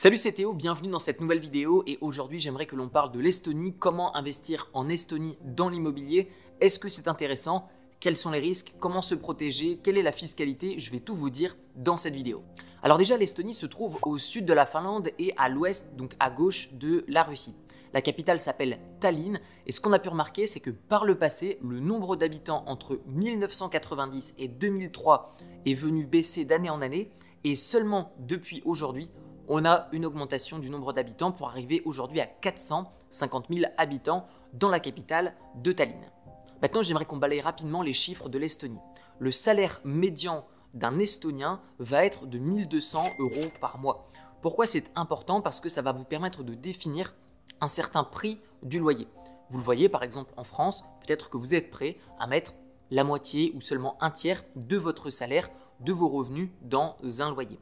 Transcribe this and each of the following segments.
Salut c'est Théo, bienvenue dans cette nouvelle vidéo et aujourd'hui j'aimerais que l'on parle de l'Estonie, comment investir en Estonie dans l'immobilier, est-ce que c'est intéressant, quels sont les risques, comment se protéger, quelle est la fiscalité, je vais tout vous dire dans cette vidéo. Alors déjà l'Estonie se trouve au sud de la Finlande et à l'ouest, donc à gauche de la Russie. La capitale s'appelle Tallinn et ce qu'on a pu remarquer c'est que par le passé, le nombre d'habitants entre 1990 et 2003 est venu baisser d'année en année et seulement depuis aujourd'hui, on a une augmentation du nombre d'habitants pour arriver aujourd'hui à 450 000 habitants dans la capitale de Tallinn. Maintenant, j'aimerais qu'on balaye rapidement les chiffres de l'Estonie. Le salaire médian d'un Estonien va être de 1200 euros par mois. Pourquoi c'est important? Parce que ça va vous permettre de définir un certain prix du loyer. Vous le voyez par exemple en France, peut-être que vous êtes prêt à mettre la moitié ou seulement un tiers de votre salaire, de vos revenus dans un loyer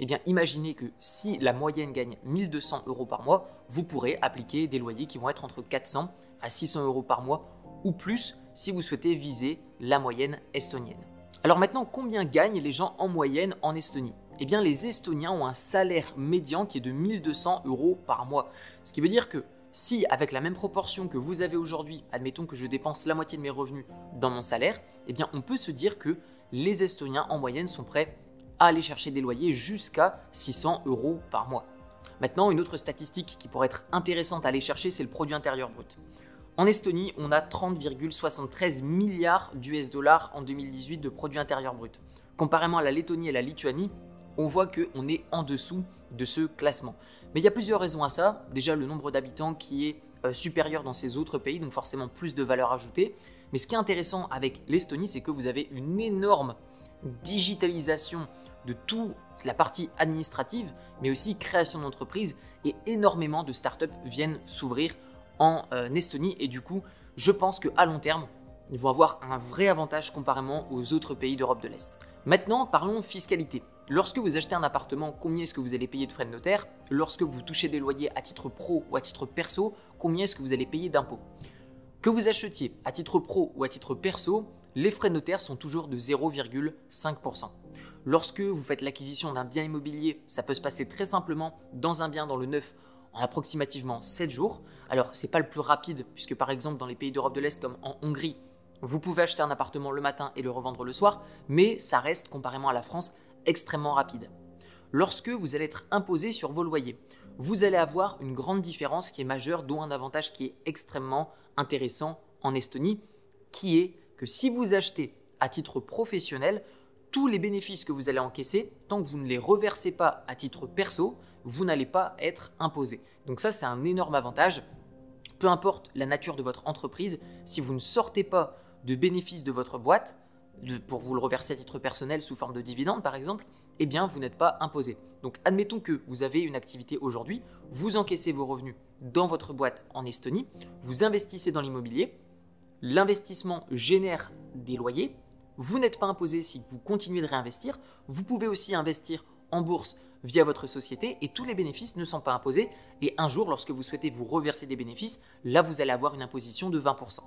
eh bien imaginez que si la moyenne gagne 1200 euros par mois, vous pourrez appliquer des loyers qui vont être entre 400 à 600 euros par mois ou plus si vous souhaitez viser la moyenne estonienne. Alors maintenant, combien gagnent les gens en moyenne en Estonie? Eh bien les Estoniens ont un salaire médian qui est de 1200 euros par mois. Ce qui veut dire que si avec la même proportion que vous avez aujourd'hui, admettons que je dépense la moitié de mes revenus dans mon salaire, eh bien on peut se dire que les Estoniens en moyenne sont prêts aller chercher des loyers jusqu'à 600 euros par mois. Maintenant, une autre statistique qui pourrait être intéressante à aller chercher, c'est le produit intérieur brut. En Estonie, on a 30,73 milliards d'US dollars en 2018 de produit intérieur brut. Comparément à la Lettonie et la Lituanie, on voit qu'on est en dessous de ce classement. Mais il y a plusieurs raisons à ça. Déjà, le nombre d'habitants qui est euh, supérieur dans ces autres pays, donc forcément plus de valeur ajoutée. Mais ce qui est intéressant avec l'Estonie, c'est que vous avez une énorme digitalisation de toute la partie administrative, mais aussi création d'entreprise et énormément de startups viennent s'ouvrir en euh, Estonie et du coup, je pense qu'à long terme, ils vont avoir un vrai avantage comparément aux autres pays d'Europe de l'Est. Maintenant, parlons fiscalité. Lorsque vous achetez un appartement, combien est-ce que vous allez payer de frais de notaire? Lorsque vous touchez des loyers à titre pro ou à titre perso, combien est-ce que vous allez payer d'impôts? Que vous achetiez à titre pro ou à titre perso, les frais de notaire sont toujours de 0,5%. Lorsque vous faites l'acquisition d'un bien immobilier, ça peut se passer très simplement dans un bien dans le neuf en approximativement 7 jours. Alors, c'est pas le plus rapide puisque par exemple dans les pays d'Europe de l'Est comme en Hongrie, vous pouvez acheter un appartement le matin et le revendre le soir, mais ça reste comparément à la France extrêmement rapide. Lorsque vous allez être imposé sur vos loyers, vous allez avoir une grande différence qui est majeure, dont un avantage qui est extrêmement intéressant en Estonie, qui est que si vous achetez à titre professionnel, tous les bénéfices que vous allez encaisser, tant que vous ne les reversez pas à titre perso, vous n'allez pas être imposé. Donc ça, c'est un énorme avantage. Peu importe la nature de votre entreprise, si vous ne sortez pas de bénéfices de votre boîte, pour vous le reverser à titre personnel sous forme de dividende par exemple, eh bien vous n'êtes pas imposé. Donc admettons que vous avez une activité aujourd'hui, vous encaissez vos revenus dans votre boîte en Estonie, vous investissez dans l'immobilier, l'investissement génère des loyers, vous n'êtes pas imposé si vous continuez de réinvestir. Vous pouvez aussi investir en bourse via votre société et tous les bénéfices ne sont pas imposés. Et un jour, lorsque vous souhaitez vous reverser des bénéfices, là, vous allez avoir une imposition de 20%.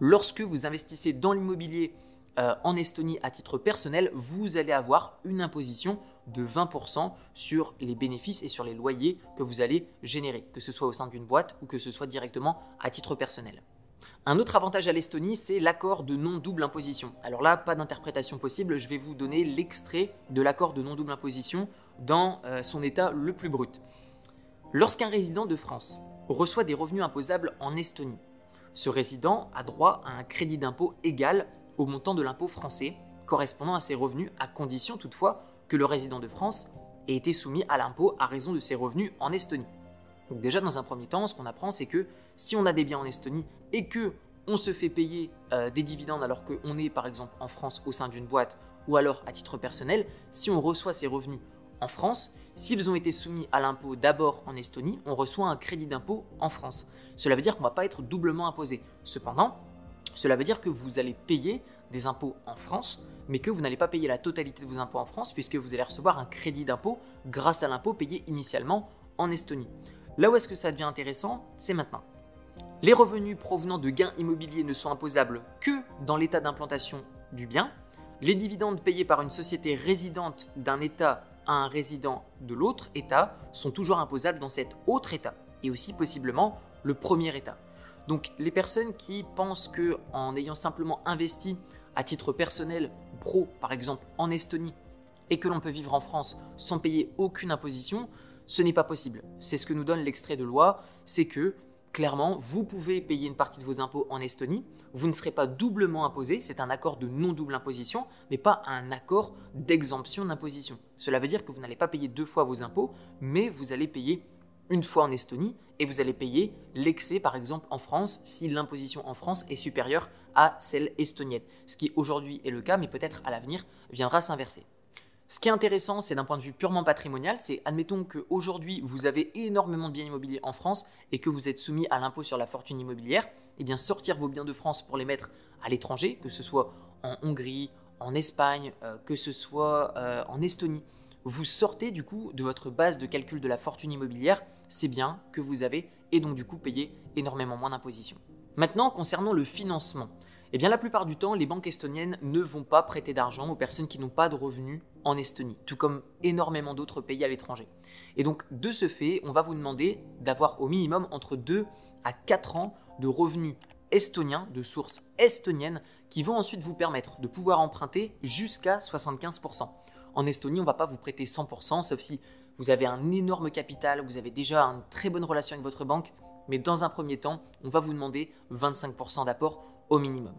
Lorsque vous investissez dans l'immobilier euh, en Estonie à titre personnel, vous allez avoir une imposition de 20% sur les bénéfices et sur les loyers que vous allez générer, que ce soit au sein d'une boîte ou que ce soit directement à titre personnel. Un autre avantage à l'Estonie, c'est l'accord de non-double imposition. Alors là, pas d'interprétation possible, je vais vous donner l'extrait de l'accord de non-double imposition dans euh, son état le plus brut. Lorsqu'un résident de France reçoit des revenus imposables en Estonie, ce résident a droit à un crédit d'impôt égal au montant de l'impôt français correspondant à ses revenus, à condition toutefois que le résident de France ait été soumis à l'impôt à raison de ses revenus en Estonie. Donc déjà dans un premier temps, ce qu'on apprend, c'est que si on a des biens en Estonie et que on se fait payer euh, des dividendes alors qu'on est par exemple en France au sein d'une boîte ou alors à titre personnel, si on reçoit ces revenus en France, s'ils ont été soumis à l'impôt d'abord en Estonie, on reçoit un crédit d'impôt en France. Cela veut dire qu'on ne va pas être doublement imposé. Cependant, cela veut dire que vous allez payer des impôts en France, mais que vous n'allez pas payer la totalité de vos impôts en France puisque vous allez recevoir un crédit d'impôt grâce à l'impôt payé initialement en Estonie. Là où est-ce que ça devient intéressant, c'est maintenant. Les revenus provenant de gains immobiliers ne sont imposables que dans l'état d'implantation du bien. Les dividendes payés par une société résidente d'un État un résident de l'autre État sont toujours imposables dans cet autre État et aussi possiblement le premier État. Donc les personnes qui pensent que en ayant simplement investi à titre personnel pro par exemple en Estonie et que l'on peut vivre en France sans payer aucune imposition, ce n'est pas possible. C'est ce que nous donne l'extrait de loi, c'est que clairement, vous pouvez payer une partie de vos impôts en Estonie, vous ne serez pas doublement imposé, c'est un accord de non-double imposition, mais pas un accord d'exemption d'imposition. Cela veut dire que vous n'allez pas payer deux fois vos impôts, mais vous allez payer une fois en Estonie et vous allez payer l'excès par exemple en France si l'imposition en France est supérieure à celle estonienne. Ce qui aujourd'hui est le cas, mais peut-être à l'avenir viendra s'inverser. Ce qui est intéressant, c'est d'un point de vue purement patrimonial, c'est admettons qu'aujourd'hui vous avez énormément de biens immobiliers en France et que vous êtes soumis à l'impôt sur la fortune immobilière, et eh bien sortir vos biens de France pour les mettre à l'étranger, que ce soit en Hongrie, en Espagne, euh, que ce soit euh, en Estonie, vous sortez du coup de votre base de calcul de la fortune immobilière ces biens que vous avez et donc du coup payer énormément moins d'imposition. Maintenant, concernant le financement, eh bien la plupart du temps, les banques estoniennes ne vont pas prêter d'argent aux personnes qui n'ont pas de revenus en Estonie, tout comme énormément d'autres pays à l'étranger. Et donc de ce fait, on va vous demander d'avoir au minimum entre 2 à 4 ans de revenus estoniens, de sources estoniennes, qui vont ensuite vous permettre de pouvoir emprunter jusqu'à 75%. En Estonie, on ne va pas vous prêter 100%, sauf si vous avez un énorme capital, vous avez déjà une très bonne relation avec votre banque, mais dans un premier temps, on va vous demander 25% d'apport au minimum.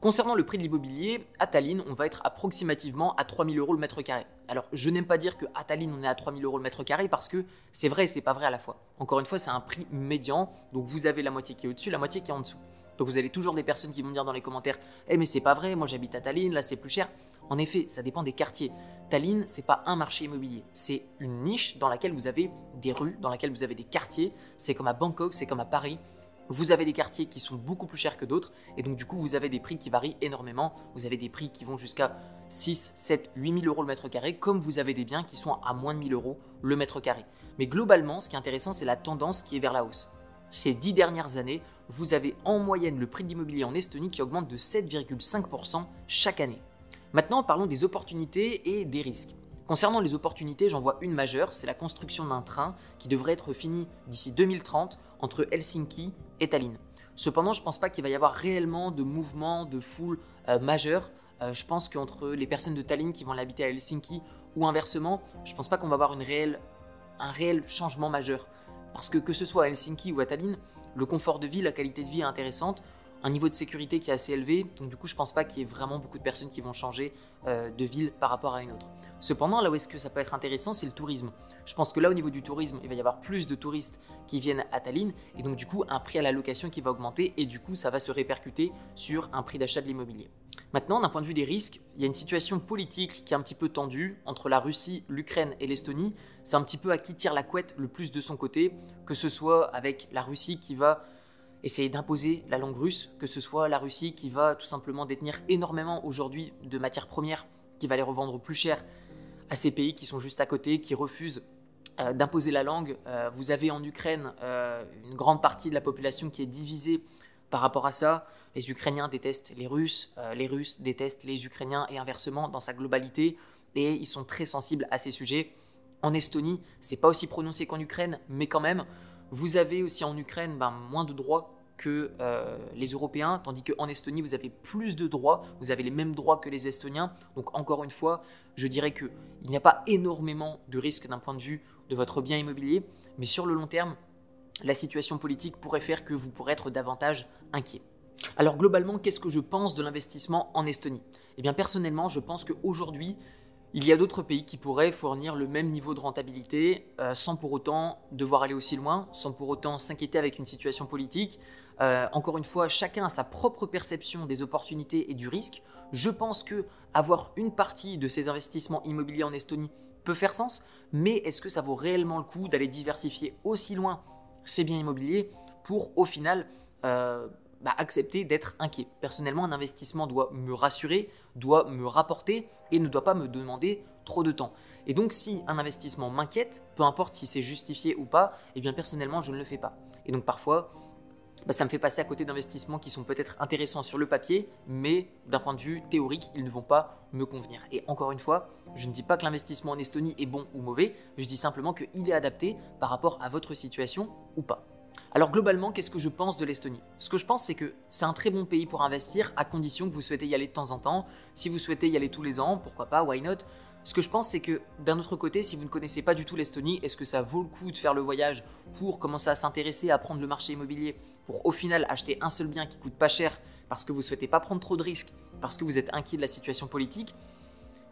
Concernant le prix de l'immobilier, à Tallinn, on va être approximativement à 3000 euros le mètre carré. Alors, je n'aime pas dire qu'à Tallinn, on est à 3000 euros le mètre carré parce que c'est vrai et c'est pas vrai à la fois. Encore une fois, c'est un prix médian, donc vous avez la moitié qui est au-dessus, la moitié qui est en dessous. Donc vous avez toujours des personnes qui vont dire dans les commentaires Eh, mais c'est pas vrai, moi j'habite à Tallinn, là c'est plus cher. En effet, ça dépend des quartiers. Tallinn, c'est pas un marché immobilier, c'est une niche dans laquelle vous avez des rues, dans laquelle vous avez des quartiers. C'est comme à Bangkok, c'est comme à Paris. Vous avez des quartiers qui sont beaucoup plus chers que d'autres, et donc du coup, vous avez des prix qui varient énormément. Vous avez des prix qui vont jusqu'à 6, 7, 8 000 euros le mètre carré, comme vous avez des biens qui sont à moins de 1000 euros le mètre carré. Mais globalement, ce qui est intéressant, c'est la tendance qui est vers la hausse. Ces dix dernières années, vous avez en moyenne le prix de l'immobilier en Estonie qui augmente de 7,5% chaque année. Maintenant, parlons des opportunités et des risques. Concernant les opportunités, j'en vois une majeure, c'est la construction d'un train qui devrait être fini d'ici 2030 entre Helsinki et Tallinn. Cependant, je ne pense pas qu'il va y avoir réellement de mouvement de foule euh. Euh, je pense qu'entre les personnes de Tallinn qui vont l'habiter à Helsinki ou inversement, je ne pense pas qu'on va avoir un réel changement majeur. Parce que que ce soit à Helsinki ou à Tallinn, le confort de vie, la qualité de vie est intéressante un niveau de sécurité qui est assez élevé. Donc du coup, je pense pas qu'il y ait vraiment beaucoup de personnes qui vont changer euh, de ville par rapport à une autre. Cependant, là où est-ce que ça peut être intéressant, c'est le tourisme. Je pense que là, au niveau du tourisme, il va y avoir plus de touristes qui viennent à Tallinn et donc du coup, un prix à la location qui va augmenter et du coup, ça va se répercuter sur un prix d'achat de l'immobilier. Maintenant, d'un point de vue des risques, il y a une situation politique qui est un petit peu tendue entre la Russie, l'Ukraine et l'Estonie. C'est un petit peu à qui tire la couette le plus de son côté, que ce soit avec la Russie qui va essayer d'imposer la langue russe, que ce soit la Russie qui va tout simplement détenir énormément aujourd'hui de matières premières, qui va les revendre plus cher à ces pays qui sont juste à côté, qui refusent euh, d'imposer la langue. Euh, vous avez en Ukraine euh, une grande partie de la population qui est divisée par rapport à ça. Les Ukrainiens détestent les Russes, les Russes détestent les Ukrainiens et inversement dans sa globalité, et ils sont très sensibles à ces sujets. En Estonie, c'est pas aussi prononcé qu'en Ukraine, mais quand même, vous avez aussi en Ukraine ben, moins de droits que euh, les Européens, tandis qu'en Estonie, vous avez plus de droits, vous avez les mêmes droits que les Estoniens. Donc encore une fois, je dirais qu'il n'y a pas énormément de risques d'un point de vue de votre bien immobilier, mais sur le long terme, la situation politique pourrait faire que vous pourrez être davantage inquiet. Alors globalement, qu'est-ce que je pense de l'investissement en Estonie? Eh bien personnellement, je pense qu'aujourd'hui, il y a d'autres pays qui pourraient fournir le même niveau de rentabilité euh, sans pour autant devoir aller aussi loin, sans pour autant s'inquiéter avec une situation politique. Euh, encore une fois, chacun a sa propre perception des opportunités et du risque. Je pense que avoir une partie de ces investissements immobiliers en Estonie peut faire sens, mais est-ce que ça vaut réellement le coup d'aller diversifier aussi loin ces biens immobiliers pour au final euh, bah, accepter d'être inquiet. Personnellement, un investissement doit me rassurer, doit me rapporter et ne doit pas me demander trop de temps. Et donc, si un investissement m'inquiète, peu importe si c'est justifié ou pas, eh bien personnellement, je ne le fais pas. Et donc parfois, bah, ça me fait passer à côté d'investissements qui sont peut-être intéressants sur le papier, mais d'un point de vue théorique, ils ne vont pas me convenir. Et encore une fois, je ne dis pas que l'investissement en Estonie est bon ou mauvais, je dis simplement qu'il est adapté par rapport à votre situation ou pas. Alors globalement, qu'est-ce que je pense de l'Estonie? Ce que je pense, c'est que c'est un très bon pays pour investir à condition que vous souhaitez y aller de temps en temps. Si vous souhaitez y aller tous les ans, pourquoi pas, why not? Ce que je pense, c'est que d'un autre côté, si vous ne connaissez pas du tout l'Estonie, est-ce que ça vaut le coup de faire le voyage pour commencer à s'intéresser à prendre le marché immobilier, pour au final acheter un seul bien qui coûte pas cher parce que vous ne souhaitez pas prendre trop de risques, parce que vous êtes inquiet de la situation politique?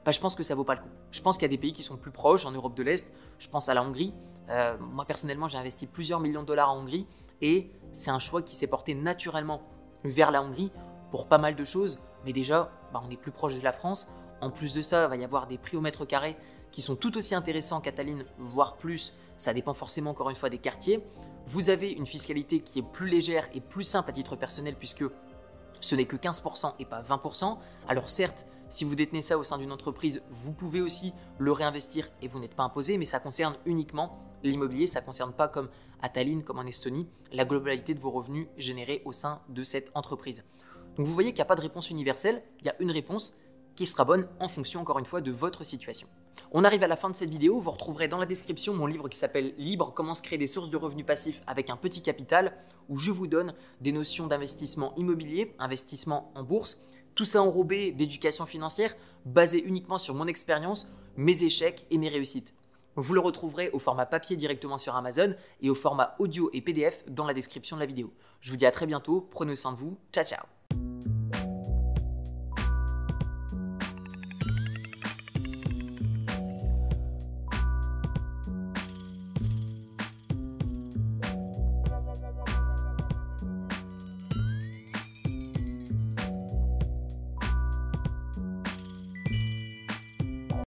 Bah, je pense que ça vaut pas le coup. Je pense qu'il y a des pays qui sont plus proches en Europe de l'Est. Je pense à la Hongrie. Euh, moi personnellement, j'ai investi plusieurs millions de dollars en Hongrie et c'est un choix qui s'est porté naturellement vers la Hongrie pour pas mal de choses. Mais déjà, bah, on est plus proche de la France. En plus de ça, il va y avoir des prix au mètre carré qui sont tout aussi intéressants qu'à Tallinn, voire plus. Ça dépend forcément encore une fois des quartiers. Vous avez une fiscalité qui est plus légère et plus simple à titre personnel puisque ce n'est que 15% et pas 20%. Alors certes, si vous détenez ça au sein d'une entreprise, vous pouvez aussi le réinvestir et vous n'êtes pas imposé, mais ça concerne uniquement l'immobilier, ça ne concerne pas comme à Tallinn, comme en Estonie, la globalité de vos revenus générés au sein de cette entreprise. Donc vous voyez qu'il n'y a pas de réponse universelle, il y a une réponse, qui sera bonne en fonction encore une fois de votre situation. On arrive à la fin de cette vidéo, vous retrouverez dans la description mon livre qui s'appelle Libre, comment se créer des sources de revenus passifs avec un petit capital, où je vous donne des notions d'investissement immobilier, investissement en bourse, tout ça enrobé d'éducation financière, basé uniquement sur mon expérience, mes échecs et mes réussites. Vous le retrouverez au format papier directement sur Amazon et au format audio et PDF dans la description de la vidéo. Je vous dis à très bientôt, prenez soin de vous, ciao ciao